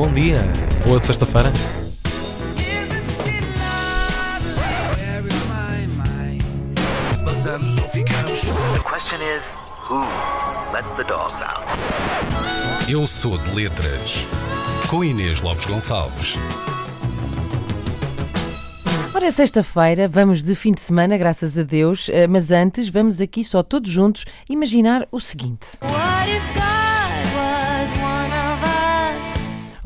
bom dia. Boa sexta-feira. Eu sou de letras. Com Inês Lopes Gonçalves. Ora, é sexta-feira, vamos de fim de semana, graças a Deus, eh, mas antes vamos aqui só todos juntos imaginar o seguinte. What if God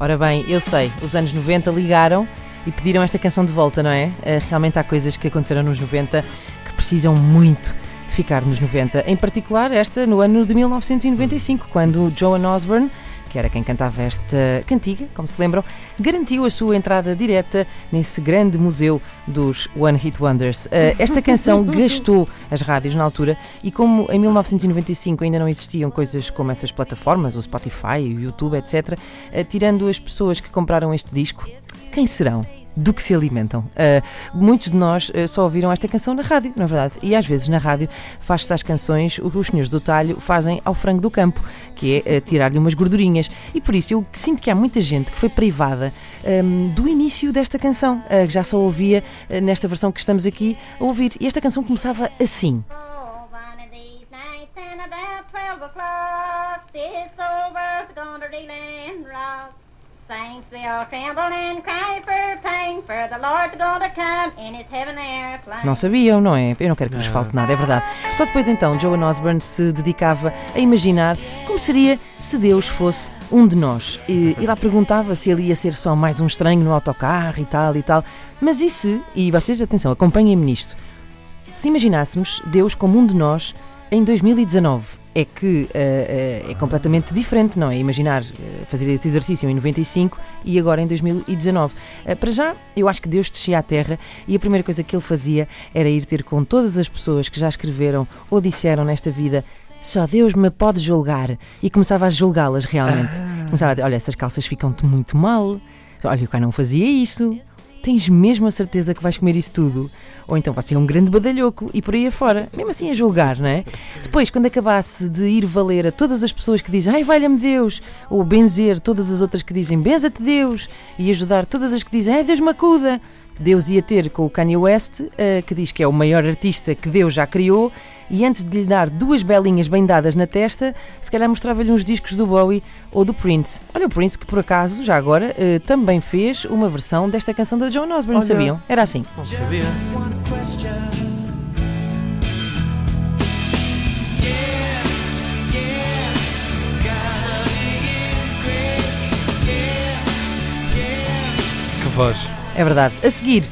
Ora bem, eu sei, os anos 90 ligaram e pediram esta canção de volta, não é? Eh, Realmente há coisas que aconteceram nos 90 que precisam muito de ficar nos 90. Em particular, esta no ano de 1995, quando Joan Osborne, que era quem cantava esta cantiga, como se lembram, garantiu a sua entrada direta nesse grande museu dos One Hit Wonders. Eh, Esta canção gastou as rádios na altura e como em 1995 ainda não existiam coisas como essas plataformas, o Spotify, o YouTube, etc., eh, tirando as pessoas que compraram este disco, quem serão? Do que se alimentam. Uh, muitos de nós uh, só ouviram esta canção na rádio, na verdade. E às vezes na rádio faz-se às canções o que os senhores do talho fazem ao frango do campo, que é uh, tirar-lhe umas gordurinhas. E por isso eu sinto que há muita gente que foi privada um, do início desta canção, que já só ouvia nesta versão que estamos aqui a ouvir. E esta canção começava assim. Saints will tremble and cry for pain, for the come in his heaven airplane. Não sabiam, não é? Eu não quero que vos falte nada, é verdade. Só depois então Joan Osborne se dedicava a imaginar como seria se Deus fosse um de nós. E, e lá perguntava se ele ia ser só mais um estranho no autocarro e tal e tal. Mas e se, e vocês, atenção, acompanhem-me nisto, se imaginássemos Deus como um de nós em 2019? É que eh, eh, é completamente diferente, não é? Imaginar eh, fazer esse exercício em 95 e agora em 2019. Eh, para já, eu acho que Deus descia à Terra e a primeira coisa que ele fazia era ir ter com todas as pessoas que já escreveram ou disseram nesta vida só Deus me pode julgar. E começava a julgá-las realmente. Começava a dizer: Olha, essas calças ficam-te muito mal. Olha, o cara não fazia isso. Tens mesmo a certeza que vais comer isso tudo? Ou então você é um grande badalhoco e por aí afora. Mesmo assim a julgar, não é? Depois, quando acabasse de ir valer a todas as pessoas que dizem Ai, valha-me Deus, ou benzer todas as outras que dizem Benza-te Deus, e ajudar todas as que dizem Ai, Deus me acuda, Deus ia ter com o Kanye West, eh, que diz que é o maior artista que Deus já criou, e antes de lhe dar duas belinhas bem dadas na testa, se calhar mostrava-lhe uns discos do Bowie ou do Prince. Olha, o Prince que por acaso, já agora, eh, também fez uma versão desta canção da Joan Osborne, Olha. sabiam? Era assim. Não sabia. Que voz. É verdade. A seguir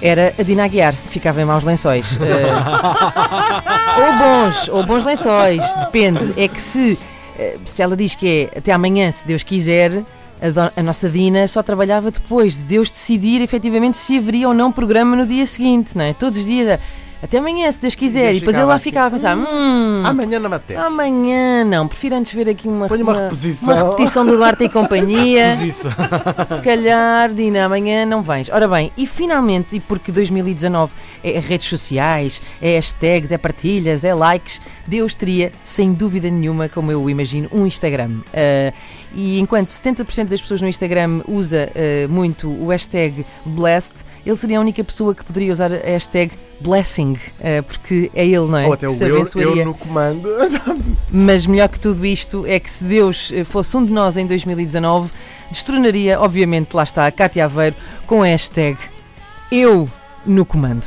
era a Dina Aguiar, que ficava em maus lençóis. Eh, ou bons, ou bons lençóis, depende. É que se, eh, se ela diz que é até amanhã, se Deus quiser, a, do- a nossa Dina só trabalhava depois de Deus decidir efetivamente se haveria ou não programa no dia seguinte, não é? Todos os dias, era, até amanhã, se Deus quiser. E depois ele lá assim, ficava a pensar, hum, Amanhã não me apetece. amanhã não, prefiro antes ver aqui uma, Ponha uma reposição. uma repetição do Duarte e Companhia. Se calhar, Dina, amanhã não vens. Ora bem, e finalmente, e porque 2019 é redes sociais, é hashtags, é partilhas, é likes, Deus teria, sem dúvida nenhuma, como eu imagino, um Instagram. Ah, e enquanto 70% das pessoas no Instagram usa ah, muito o hashtag blessed, ele seria a única pessoa que poderia usar a hashtag blessing, ah, porque é ele, não é? Ou até o eu, eu no comando. Mas melhor que tudo isto é que se Deus eh, fosse um de nós em 2019, destronaria, obviamente, lá está, a Cátia Aveiro com a hashtag Eu no comando.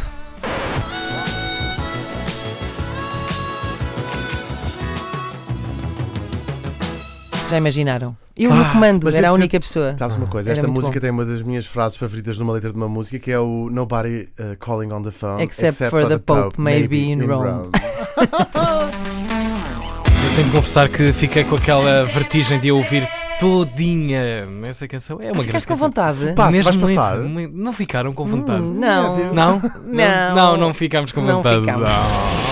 Já imaginaram? Eu no Ah, comando, mas era a única pessoa. Sabes uma coisa? Era Esta música bom. tem uma das minhas frases favoritas numa letra de uma música que é o Nobody uh, calling on the phone Except for the Pope, maybe in Rome. Eu tenho de confessar que fiquei com aquela vertigem de ouvir todinha essa canção. É uma grande Ficaste com vontade? Pá, Mesmo vais passar? muito. Não ficaram com vontade. Hum, não. Não? Não. Não, não ficámos com Não vontade. ficámos. Não.